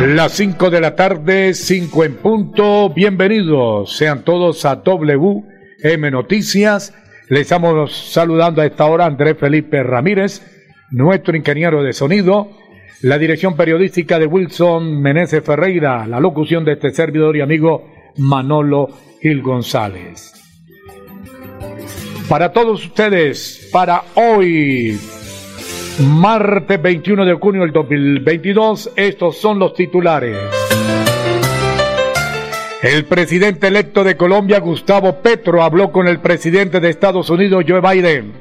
Las 5 de la tarde, 5 en punto. Bienvenidos sean todos a WM Noticias. Les estamos saludando a esta hora Andrés Felipe Ramírez, nuestro ingeniero de sonido, la dirección periodística de Wilson Meneses Ferreira, la locución de este servidor y amigo Manolo Gil González. Para todos ustedes, para hoy, Martes 21 de junio del 2022, estos son los titulares. El presidente electo de Colombia, Gustavo Petro, habló con el presidente de Estados Unidos, Joe Biden.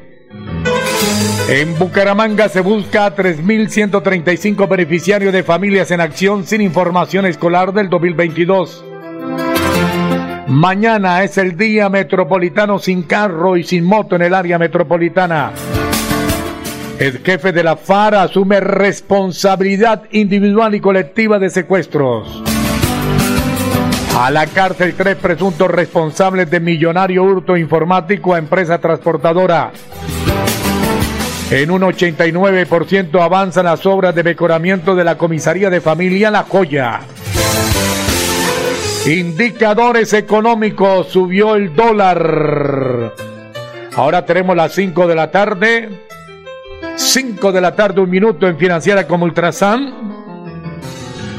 En Bucaramanga se busca a 3.135 beneficiarios de familias en acción sin información escolar del 2022. Mañana es el día metropolitano sin carro y sin moto en el área metropolitana. El jefe de la FAR asume responsabilidad individual y colectiva de secuestros. A la cárcel tres presuntos responsables de millonario hurto informático a empresa transportadora. En un 89% avanzan las obras de mejoramiento de la comisaría de familia La Joya. Indicadores económicos, subió el dólar. Ahora tenemos las 5 de la tarde. 5 de la tarde, un minuto en Financiera como Ultrasan.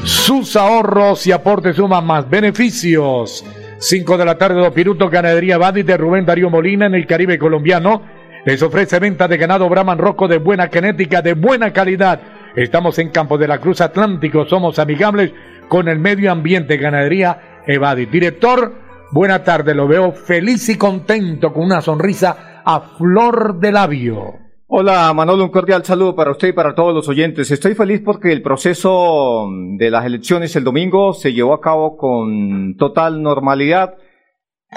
Sus ahorros y aportes suman más beneficios. 5 de la tarde, dos minutos, ganadería Badi de Rubén Darío Molina en el Caribe colombiano. Les ofrece venta de ganado Brahman Rojo de buena genética, de buena calidad. Estamos en Campo de la Cruz Atlántico, somos amigables con el medio ambiente, ganadería Evadi. Director, buena tarde, lo veo feliz y contento con una sonrisa a flor de labio. Hola Manolo, un cordial saludo para usted y para todos los oyentes. Estoy feliz porque el proceso de las elecciones el domingo se llevó a cabo con total normalidad,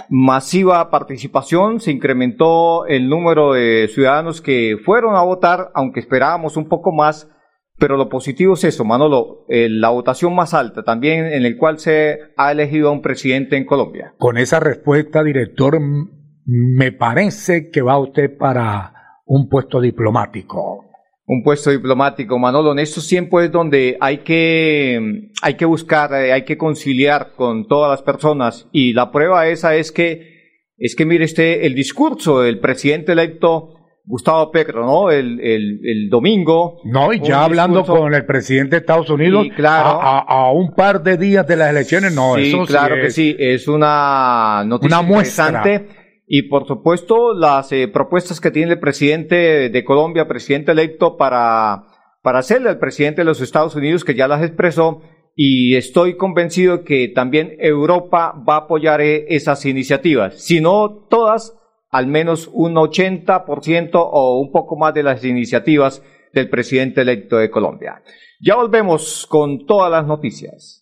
masiva participación, se incrementó el número de ciudadanos que fueron a votar, aunque esperábamos un poco más, pero lo positivo es eso, Manolo, eh, la votación más alta también en el cual se ha elegido a un presidente en Colombia. Con esa respuesta, director, me parece que va usted para un puesto diplomático. Un puesto diplomático, Manolo. En estos tiempos es donde hay que, hay que buscar, eh, hay que conciliar con todas las personas. Y la prueba esa es que, es que mire este, el discurso del presidente electo Gustavo Petro, ¿no? El, el, el domingo. No, y ya hablando con el presidente de Estados Unidos, claro, a, a, un par de días de las elecciones, no, sí, eso claro sí que sí, es una noticia Una muestra. interesante. Y por supuesto, las eh, propuestas que tiene el presidente de Colombia, presidente electo, para, para hacerle al presidente de los Estados Unidos, que ya las expresó, y estoy convencido que también Europa va a apoyar eh, esas iniciativas. Si no todas, al menos un 80% o un poco más de las iniciativas del presidente electo de Colombia. Ya volvemos con todas las noticias.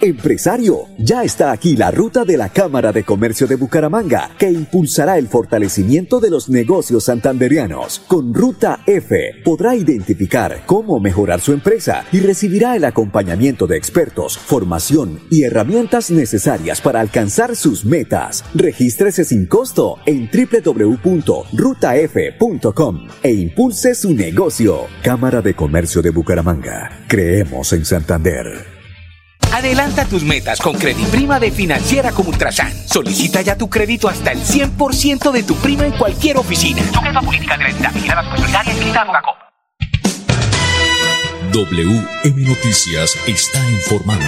Empresario, ya está aquí la ruta de la Cámara de Comercio de Bucaramanga, que impulsará el fortalecimiento de los negocios santanderianos. Con Ruta F podrá identificar cómo mejorar su empresa y recibirá el acompañamiento de expertos, formación y herramientas necesarias para alcanzar sus metas. Regístrese sin costo en www.rutaf.com e impulse su negocio. Cámara de Comercio de Bucaramanga. Creemos en Santander. Adelanta tus metas con Prima de Financiera como Ultrasan. Solicita ya tu crédito hasta el 100% de tu prima en cualquier oficina. Sujeta política de la entidad, vigilada WM Noticias está informando.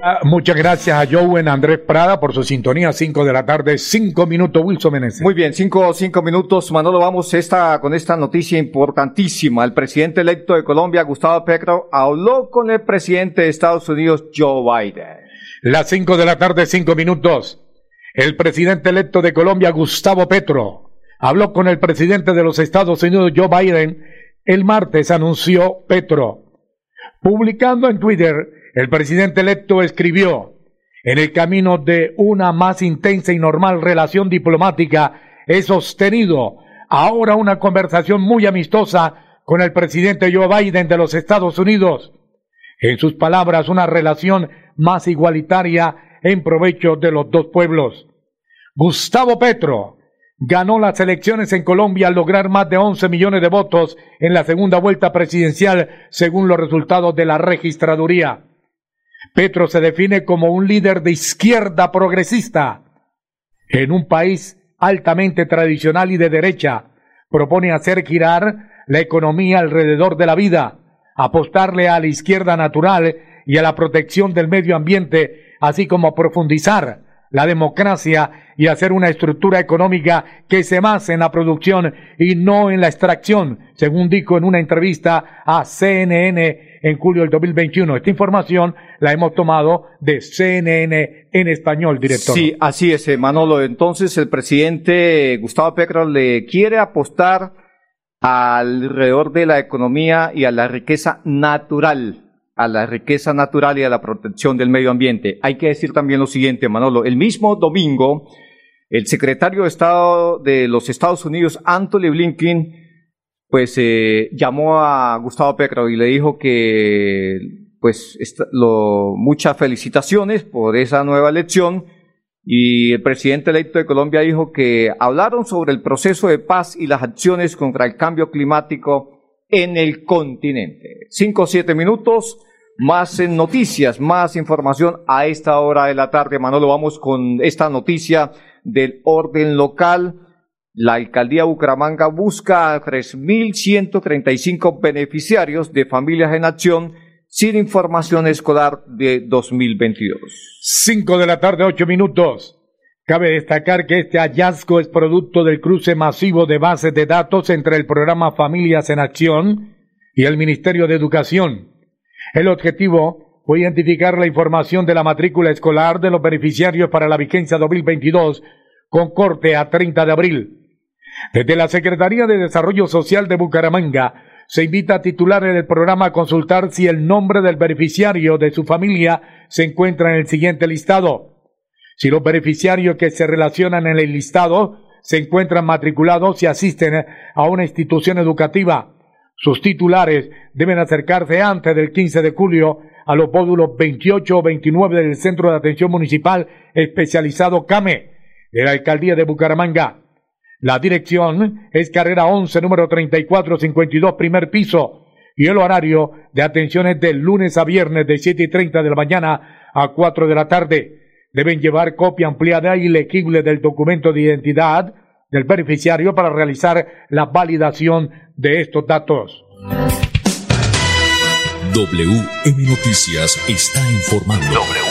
Ah, muchas gracias a Joven Andrés Prada por su sintonía. 5 de la tarde, 5 minutos, Wilson Meneses. Muy bien, 5 cinco, minutos. Manolo, vamos esta, con esta noticia importantísima. El presidente electo de Colombia, Gustavo Petro, habló con el presidente de Estados Unidos, Joe Biden. Las 5 de la tarde, 5 minutos. El presidente electo de Colombia, Gustavo Petro, habló con el presidente de los Estados Unidos, Joe Biden. El martes anunció Petro, publicando en Twitter el presidente electo escribió, en el camino de una más intensa y normal relación diplomática, he sostenido ahora una conversación muy amistosa con el presidente Joe Biden de los Estados Unidos. En sus palabras, una relación más igualitaria en provecho de los dos pueblos. Gustavo Petro ganó las elecciones en Colombia al lograr más de 11 millones de votos en la segunda vuelta presidencial, según los resultados de la registraduría. Petro se define como un líder de izquierda progresista. En un país altamente tradicional y de derecha, propone hacer girar la economía alrededor de la vida, apostarle a la izquierda natural y a la protección del medio ambiente, así como profundizar la democracia y hacer una estructura económica que se base en la producción y no en la extracción, según dijo en una entrevista a CNN en julio del 2021. Esta información la hemos tomado de CNN en español, director. Sí, así es, eh, Manolo. Entonces el presidente Gustavo Petro le quiere apostar alrededor de la economía y a la riqueza natural a la riqueza natural y a la protección del medio ambiente. Hay que decir también lo siguiente, Manolo. El mismo domingo, el secretario de Estado de los Estados Unidos, Anthony Blinken, pues eh, llamó a Gustavo Petro y le dijo que pues lo, muchas felicitaciones por esa nueva elección y el presidente electo de Colombia dijo que hablaron sobre el proceso de paz y las acciones contra el cambio climático en el continente. Cinco o siete minutos. Más noticias, más información a esta hora de la tarde. Manolo, vamos con esta noticia del orden local. La alcaldía Bucaramanga busca a 3.135 beneficiarios de familias en acción sin información escolar de 2022. Cinco de la tarde, ocho minutos. Cabe destacar que este hallazgo es producto del cruce masivo de bases de datos entre el programa Familias en Acción y el Ministerio de Educación el objetivo fue identificar la información de la matrícula escolar de los beneficiarios para la vigencia 2022 con corte a 30 de abril. Desde la Secretaría de Desarrollo Social de Bucaramanga se invita a titulares del programa a consultar si el nombre del beneficiario de su familia se encuentra en el siguiente listado. Si los beneficiarios que se relacionan en el listado se encuentran matriculados y asisten a una institución educativa, sus titulares deben acercarse antes del 15 de julio a los módulos 28 o 29 del Centro de Atención Municipal Especializado CAME de la Alcaldía de Bucaramanga. La dirección es carrera 11, número 3452, primer piso, y el horario de atención es de lunes a viernes de 7 y 30 de la mañana a 4 de la tarde. Deben llevar copia ampliada y legible del documento de identidad del beneficiario para realizar la validación de estos datos. WM Noticias está informando. WM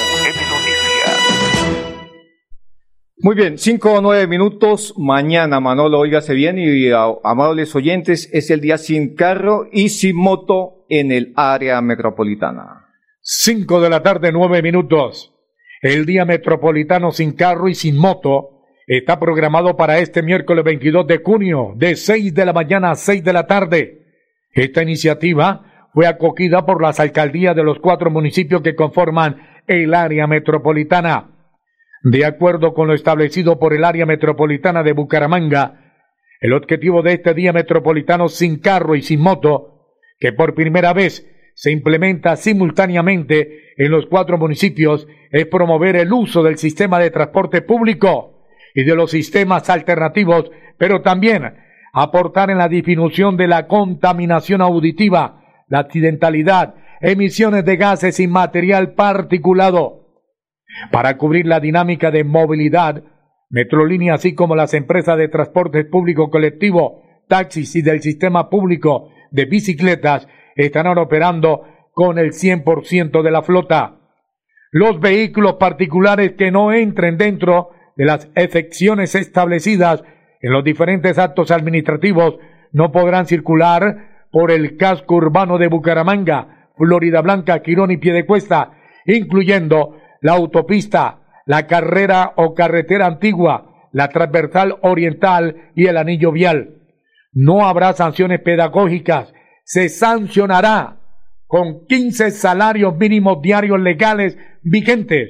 Muy bien, cinco o nueve minutos. Mañana, Manolo, óigase bien y amables oyentes, es el día sin carro y sin moto en el área metropolitana. Cinco de la tarde, nueve minutos. El día metropolitano sin carro y sin moto está programado para este miércoles 22 de junio, de 6 de la mañana a 6 de la tarde. Esta iniciativa fue acogida por las alcaldías de los cuatro municipios que conforman el área metropolitana. De acuerdo con lo establecido por el área metropolitana de Bucaramanga, el objetivo de este día metropolitano sin carro y sin moto, que por primera vez se implementa simultáneamente en los cuatro municipios, es promover el uso del sistema de transporte público y de los sistemas alternativos, pero también aportar en la disminución de la contaminación auditiva, la accidentalidad, emisiones de gases y material particulado. Para cubrir la dinámica de movilidad, Metrolínea, así como las empresas de transporte público colectivo, taxis y del sistema público de bicicletas, estarán operando con el 100% de la flota. Los vehículos particulares que no entren dentro de las excepciones establecidas en los diferentes actos administrativos no podrán circular por el casco urbano de Bucaramanga, Florida Blanca, Quirón y Piedecuesta, incluyendo la autopista, la carrera o carretera antigua, la transversal oriental y el anillo vial. No habrá sanciones pedagógicas, se sancionará con 15 salarios mínimos diarios legales vigentes,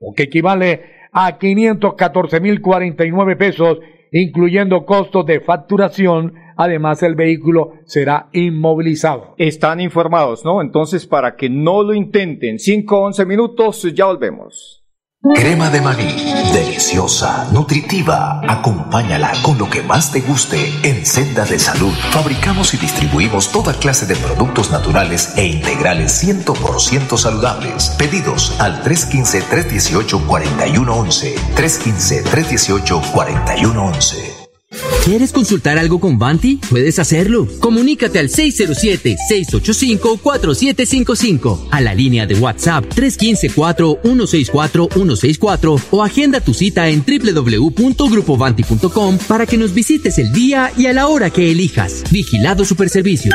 lo que equivale a 514.049 pesos, incluyendo costos de facturación. Además, el vehículo será inmovilizado. Están informados, ¿no? Entonces, para que no lo intenten, 5 11 minutos, ya volvemos. Crema de maní, deliciosa, nutritiva. Acompáñala con lo que más te guste en Senda de Salud. Fabricamos y distribuimos toda clase de productos naturales e integrales 100% saludables. Pedidos al 315-318-4111. 315-318-4111. ¿Quieres consultar algo con Banti? Puedes hacerlo. Comunícate al 607-685-4755, a la línea de WhatsApp 315-4164-164 o agenda tu cita en www.grupovanti.com para que nos visites el día y a la hora que elijas. Vigilado Superservicios.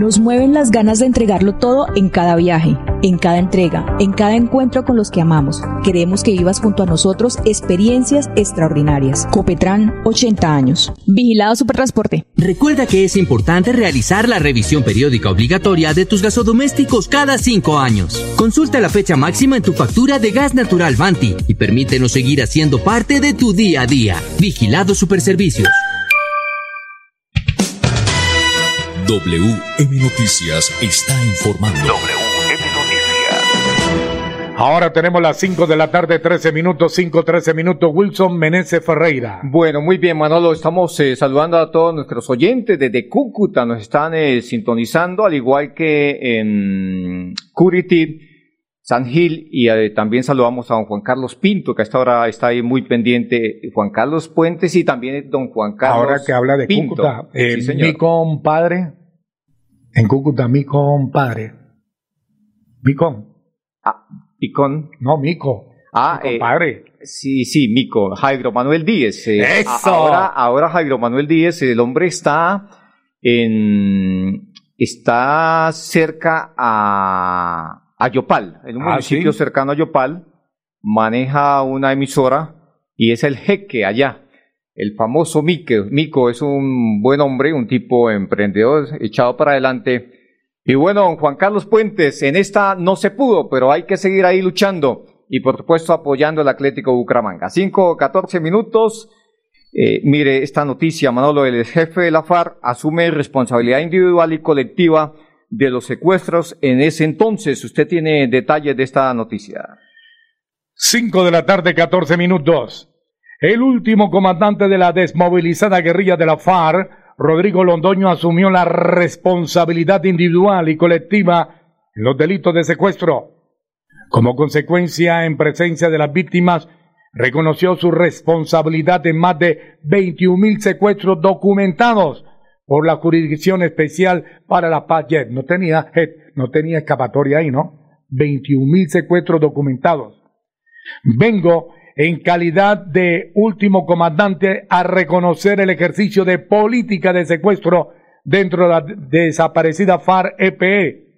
Nos mueven las ganas de entregarlo todo en cada viaje, en cada entrega, en cada encuentro con los que amamos. Queremos que vivas junto a nosotros experiencias extraordinarias. Copetran, 80 años. Vigilado Supertransporte. Recuerda que es importante realizar la revisión periódica obligatoria de tus gasodomésticos cada cinco años. Consulta la fecha máxima en tu factura de gas natural Vanti y permítenos seguir haciendo parte de tu día a día. Vigilado Superservicios. WM Noticias está informando. Ahora tenemos las 5 de la tarde, 13 minutos, 5, 13 minutos. Wilson Meneses Ferreira. Bueno, muy bien, Manolo. Estamos eh, saludando a todos nuestros oyentes desde Cúcuta. Nos están eh, sintonizando, al igual que en Curitiba, San Gil. Y eh, también saludamos a don Juan Carlos Pinto, que hasta ahora está ahí muy pendiente. Juan Carlos Puentes y también don Juan Carlos Ahora que habla de Pinto. Cúcuta, eh, Sí, señor. mi compadre, en Cúcuta, mi compadre, mi con, Ah, Picón. no, Mico, Ah, mi eh, compadre. Sí, sí, Mico, Jairo Manuel Díez. eh, ¡Eso! Ahora, ahora Jairo Manuel Díez, el hombre está en, está cerca a, a Yopal, en un Ah, municipio ¿sí? cercano a Yopal, maneja una emisora y es el jeque allá. El famoso Mico, Mico es un buen hombre, un tipo emprendedor, echado para adelante. Y bueno, Juan Carlos Puentes, en esta no se pudo, pero hay que seguir ahí luchando y por supuesto apoyando al Atlético Bucaramanga. 5, 14 minutos. Eh, mire esta noticia, Manolo, el jefe de la FARC asume responsabilidad individual y colectiva de los secuestros en ese entonces. Usted tiene detalles de esta noticia. 5 de la tarde, 14 minutos. El último comandante de la desmovilizada guerrilla de la FARC, Rodrigo Londoño, asumió la responsabilidad individual y colectiva en los delitos de secuestro. Como consecuencia, en presencia de las víctimas, reconoció su responsabilidad en más de 21 mil secuestros documentados por la Jurisdicción Especial para la Paz. No tenía, JET, no tenía escapatoria ahí, ¿no? 21 mil secuestros documentados. Vengo en calidad de último comandante a reconocer el ejercicio de política de secuestro dentro de la desaparecida FARC-EPE.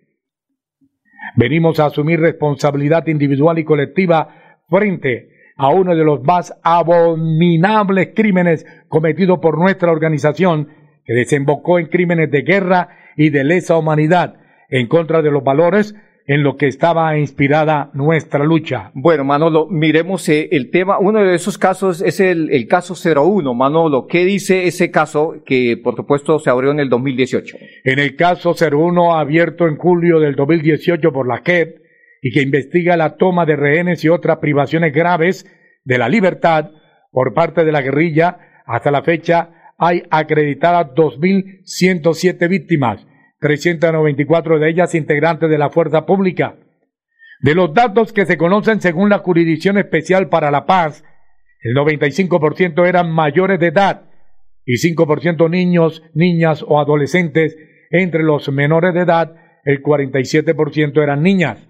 Venimos a asumir responsabilidad individual y colectiva frente a uno de los más abominables crímenes cometidos por nuestra organización, que desembocó en crímenes de guerra y de lesa humanidad en contra de los valores en lo que estaba inspirada nuestra lucha. Bueno, Manolo, miremos eh, el tema. Uno de esos casos es el, el caso 01. Manolo, ¿qué dice ese caso que, por supuesto, se abrió en el 2018? En el caso 01, abierto en julio del 2018 por la JEP y que investiga la toma de rehenes y otras privaciones graves de la libertad por parte de la guerrilla, hasta la fecha hay acreditadas 2.107 víctimas 394 de ellas integrantes de la fuerza pública. De los datos que se conocen según la Jurisdicción Especial para la Paz, el 95% eran mayores de edad y 5% niños, niñas o adolescentes. Entre los menores de edad, el 47% eran niñas.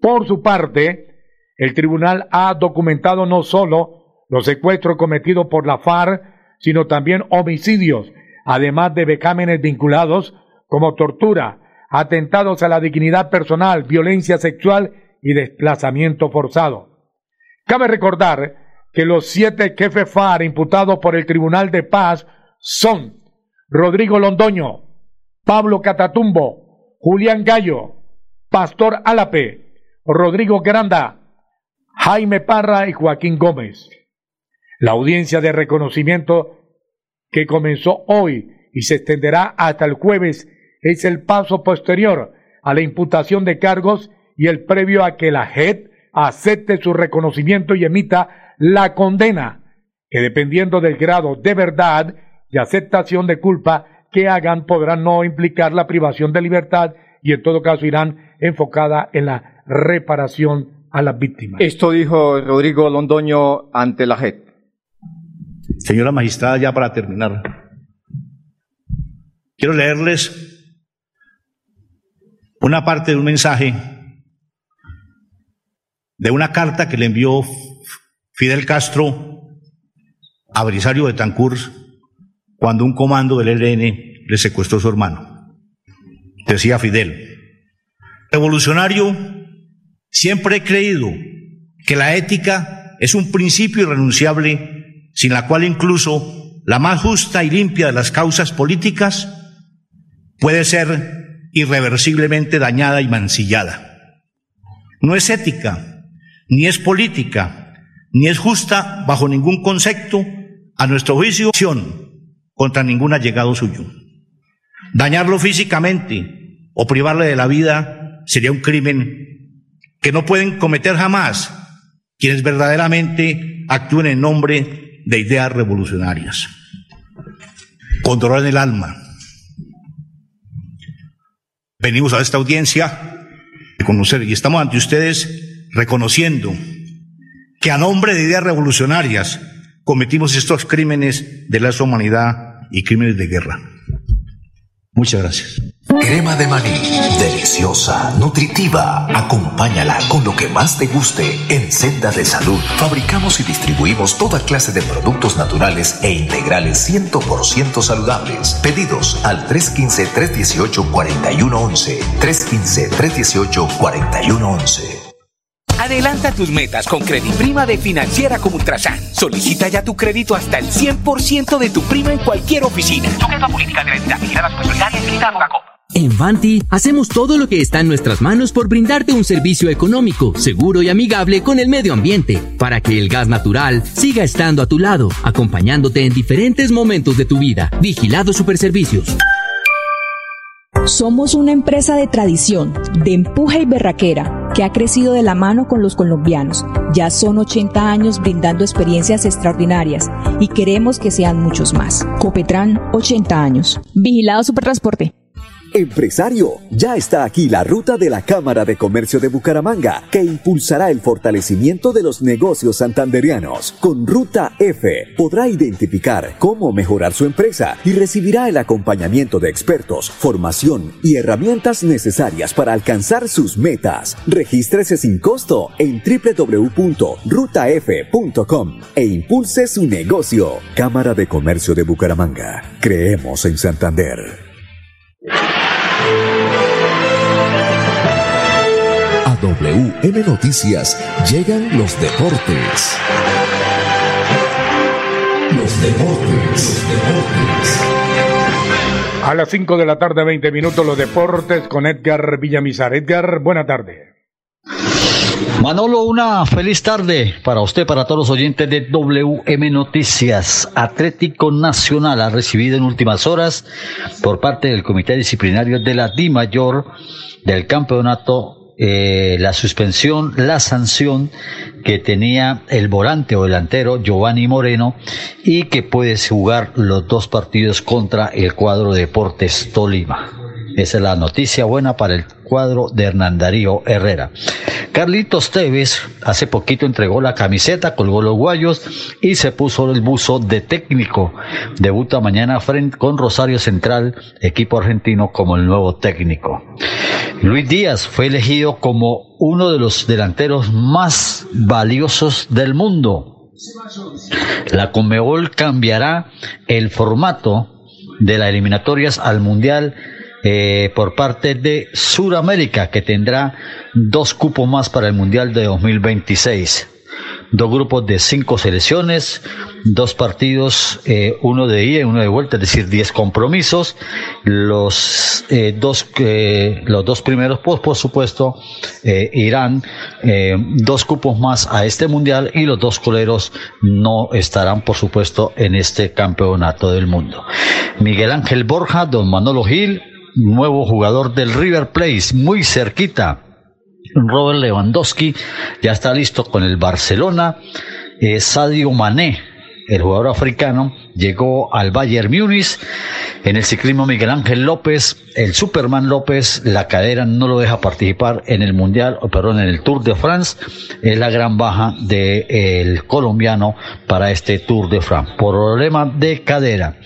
Por su parte, el tribunal ha documentado no solo los secuestros cometidos por la FARC, sino también homicidios, además de becámenes vinculados como tortura, atentados a la dignidad personal, violencia sexual y desplazamiento forzado. Cabe recordar que los siete jefes FAR imputados por el Tribunal de Paz son Rodrigo Londoño, Pablo Catatumbo, Julián Gallo, Pastor Álape, Rodrigo Granda, Jaime Parra y Joaquín Gómez. La audiencia de reconocimiento que comenzó hoy y se extenderá hasta el jueves es el paso posterior a la imputación de cargos y el previo a que la JEP acepte su reconocimiento y emita la condena, que dependiendo del grado de verdad y aceptación de culpa que hagan podrán no implicar la privación de libertad y en todo caso irán enfocada en la reparación a las víctimas. Esto dijo Rodrigo Londoño ante la JEP. Señora magistrada, ya para terminar, quiero leerles una parte de un mensaje de una carta que le envió Fidel Castro a Brisario de Tancur cuando un comando del ELN le secuestró a su hermano. Decía Fidel, revolucionario, siempre he creído que la ética es un principio irrenunciable sin la cual incluso la más justa y limpia de las causas políticas puede ser irreversiblemente dañada y mancillada. No es ética, ni es política, ni es justa bajo ningún concepto, a nuestro juicio, contra ningún allegado suyo. Dañarlo físicamente o privarle de la vida sería un crimen que no pueden cometer jamás quienes verdaderamente actúen en nombre de ideas revolucionarias. Con dolor en el alma, venimos a esta audiencia a conocer y estamos ante ustedes reconociendo que a nombre de ideas revolucionarias cometimos estos crímenes de la humanidad y crímenes de guerra. Muchas gracias. Crema de maní, deliciosa, nutritiva. Acompáñala con lo que más te guste en Senda de Salud. Fabricamos y distribuimos toda clase de productos naturales e integrales 100% saludables. Pedidos al 315-318-4111. 315-318-4111. Adelanta tus metas con Prima de Financiera como Ultrasan. Solicita ya tu crédito hasta el 100% de tu prima en cualquier oficina. Sujeto a política de la en Vanti hacemos todo lo que está en nuestras manos por brindarte un servicio económico, seguro y amigable con el medio ambiente, para que el gas natural siga estando a tu lado, acompañándote en diferentes momentos de tu vida. Vigilado Superservicios. Somos una empresa de tradición, de empuje y berraquera, que ha crecido de la mano con los colombianos. Ya son 80 años brindando experiencias extraordinarias y queremos que sean muchos más. Copetran, 80 años. Vigilado Supertransporte. Empresario, ya está aquí la ruta de la Cámara de Comercio de Bucaramanga, que impulsará el fortalecimiento de los negocios santanderianos. Con Ruta F podrá identificar cómo mejorar su empresa y recibirá el acompañamiento de expertos, formación y herramientas necesarias para alcanzar sus metas. Regístrese sin costo en www.rutaf.com e impulse su negocio. Cámara de Comercio de Bucaramanga. Creemos en Santander. A WM Noticias llegan los deportes. Los deportes, los deportes. A las 5 de la tarde, 20 minutos, los deportes con Edgar Villamizar. Edgar, buena tarde. Manolo, una feliz tarde para usted, para todos los oyentes de WM Noticias. Atlético Nacional ha recibido en últimas horas por parte del Comité Disciplinario de la Di Mayor del campeonato eh, la suspensión, la sanción que tenía el volante o delantero Giovanni Moreno y que puede jugar los dos partidos contra el cuadro Deportes Tolima. Esa es la noticia buena para el cuadro de Hernán Darío Herrera. Carlitos Tevez hace poquito entregó la camiseta, colgó los guayos y se puso el buzo de técnico. Debuta mañana frente con Rosario Central, equipo argentino como el nuevo técnico. Luis Díaz fue elegido como uno de los delanteros más valiosos del mundo. La Conmebol cambiará el formato de las eliminatorias al Mundial eh, por parte de Sudamérica, que tendrá dos cupos más para el Mundial de 2026. Dos grupos de cinco selecciones, dos partidos, eh, uno de ida y uno de vuelta, es decir, diez compromisos. Los, eh, dos, los dos primeros, pues, por supuesto, irán dos cupos más a este mundial y los dos coleros no estarán, por supuesto, en este campeonato del mundo. Miguel Ángel Borja, don Manolo Gil, nuevo jugador del River Plate, muy cerquita. Robert Lewandowski ya está listo con el Barcelona. Eh, Sadio Mané, el jugador africano, llegó al Bayern Múnich. En el ciclismo Miguel Ángel López, el Superman López, la cadera no lo deja participar en el Mundial, perdón, en el Tour de France. Es la gran baja del colombiano para este Tour de France. Problema de cadera.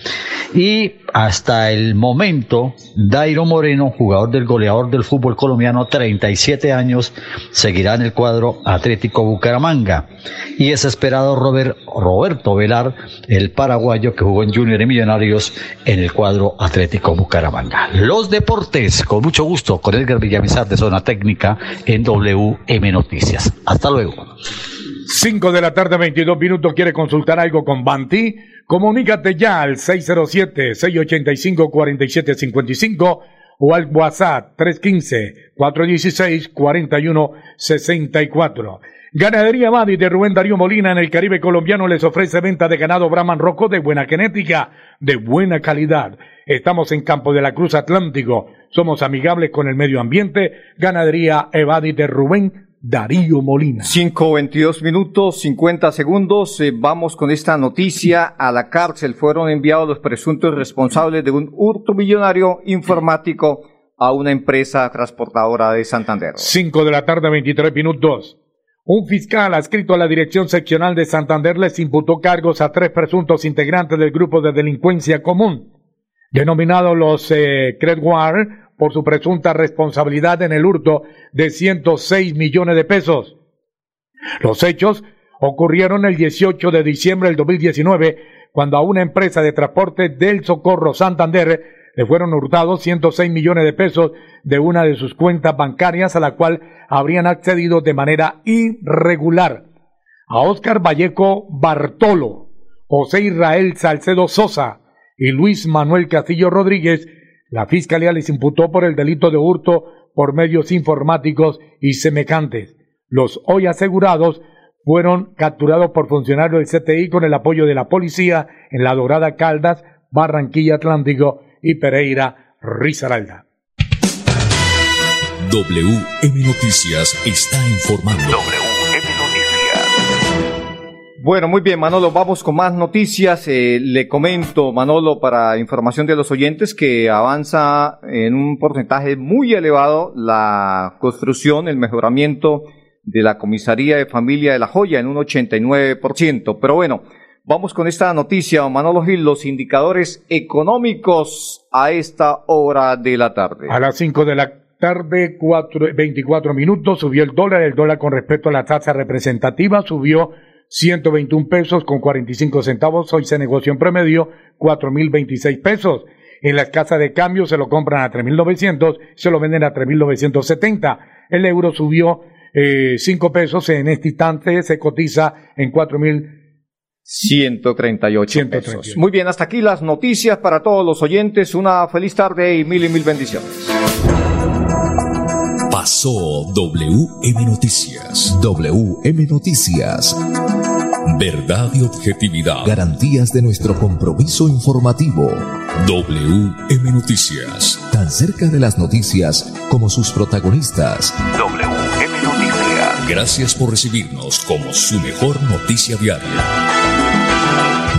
Y hasta el momento, Dairo Moreno, jugador del goleador del fútbol colombiano, 37 años, seguirá en el cuadro Atlético Bucaramanga. Y es esperado Robert, Roberto El paraguayo que jugó en Junior y Millonarios en el cuadro Atlético Bucaramanga. Los deportes, con mucho gusto, con Edgar Villamizar de Zona Técnica en WM Noticias. Hasta luego. 5 de la tarde, 22 minutos. ¿Quiere consultar algo con Banti? Comunícate ya al 607-685-4755 o al WhatsApp 315-416-4164. Ganadería Madi de Rubén Darío Molina en el Caribe colombiano les ofrece venta de ganado Brahman Roco de buena genética, de buena calidad. Estamos en Campo de la Cruz Atlántico. Somos amigables con el medio ambiente. Ganadería Evadi de Rubén Darío Molina. 5.22 minutos, 50 segundos. Eh, vamos con esta noticia. A la cárcel fueron enviados los presuntos responsables de un hurto millonario informático a una empresa transportadora de Santander. 5 de la tarde, 23 minutos. Un fiscal adscrito a la Dirección Seccional de Santander les imputó cargos a tres presuntos integrantes del grupo de delincuencia común, denominados los eh, Credwar, por su presunta responsabilidad en el hurto de 106 millones de pesos. Los hechos ocurrieron el 18 de diciembre del 2019, cuando a una empresa de transporte del Socorro Santander le fueron hurtados 106 millones de pesos de una de sus cuentas bancarias a la cual habrían accedido de manera irregular. A Óscar Vallejo Bartolo, José Israel Salcedo Sosa y Luis Manuel Castillo Rodríguez la Fiscalía les imputó por el delito de hurto por medios informáticos y semejantes. Los hoy asegurados fueron capturados por funcionarios del CTI con el apoyo de la policía en La Dorada Caldas, Barranquilla Atlántico y Pereira Risaralda. WM Noticias está informando. WM Noticias. Bueno, muy bien, Manolo, vamos con más noticias. Eh, le comento, Manolo, para información de los oyentes, que avanza en un porcentaje muy elevado la construcción, el mejoramiento de la comisaría de familia de La Joya en un 89%. Pero bueno, vamos con esta noticia, Manolo Gil, los indicadores económicos a esta hora de la tarde. A las 5 de la tarde, cuatro, 24 minutos, subió el dólar, el dólar con respecto a la tasa representativa subió 121 pesos con 45 centavos. Hoy se negoció en promedio 4.026 pesos. En las casas de cambio se lo compran a 3.900, se lo venden a 3.970. El euro subió eh, 5 pesos, en este instante se cotiza en 4.138 pesos. Muy bien, hasta aquí las noticias para todos los oyentes. Una feliz tarde y mil y mil bendiciones. Pasó WM Noticias. WM Noticias. Verdad y objetividad. Garantías de nuestro compromiso informativo. WM Noticias. Tan cerca de las noticias como sus protagonistas. WM Noticias. Gracias por recibirnos como su mejor noticia diaria.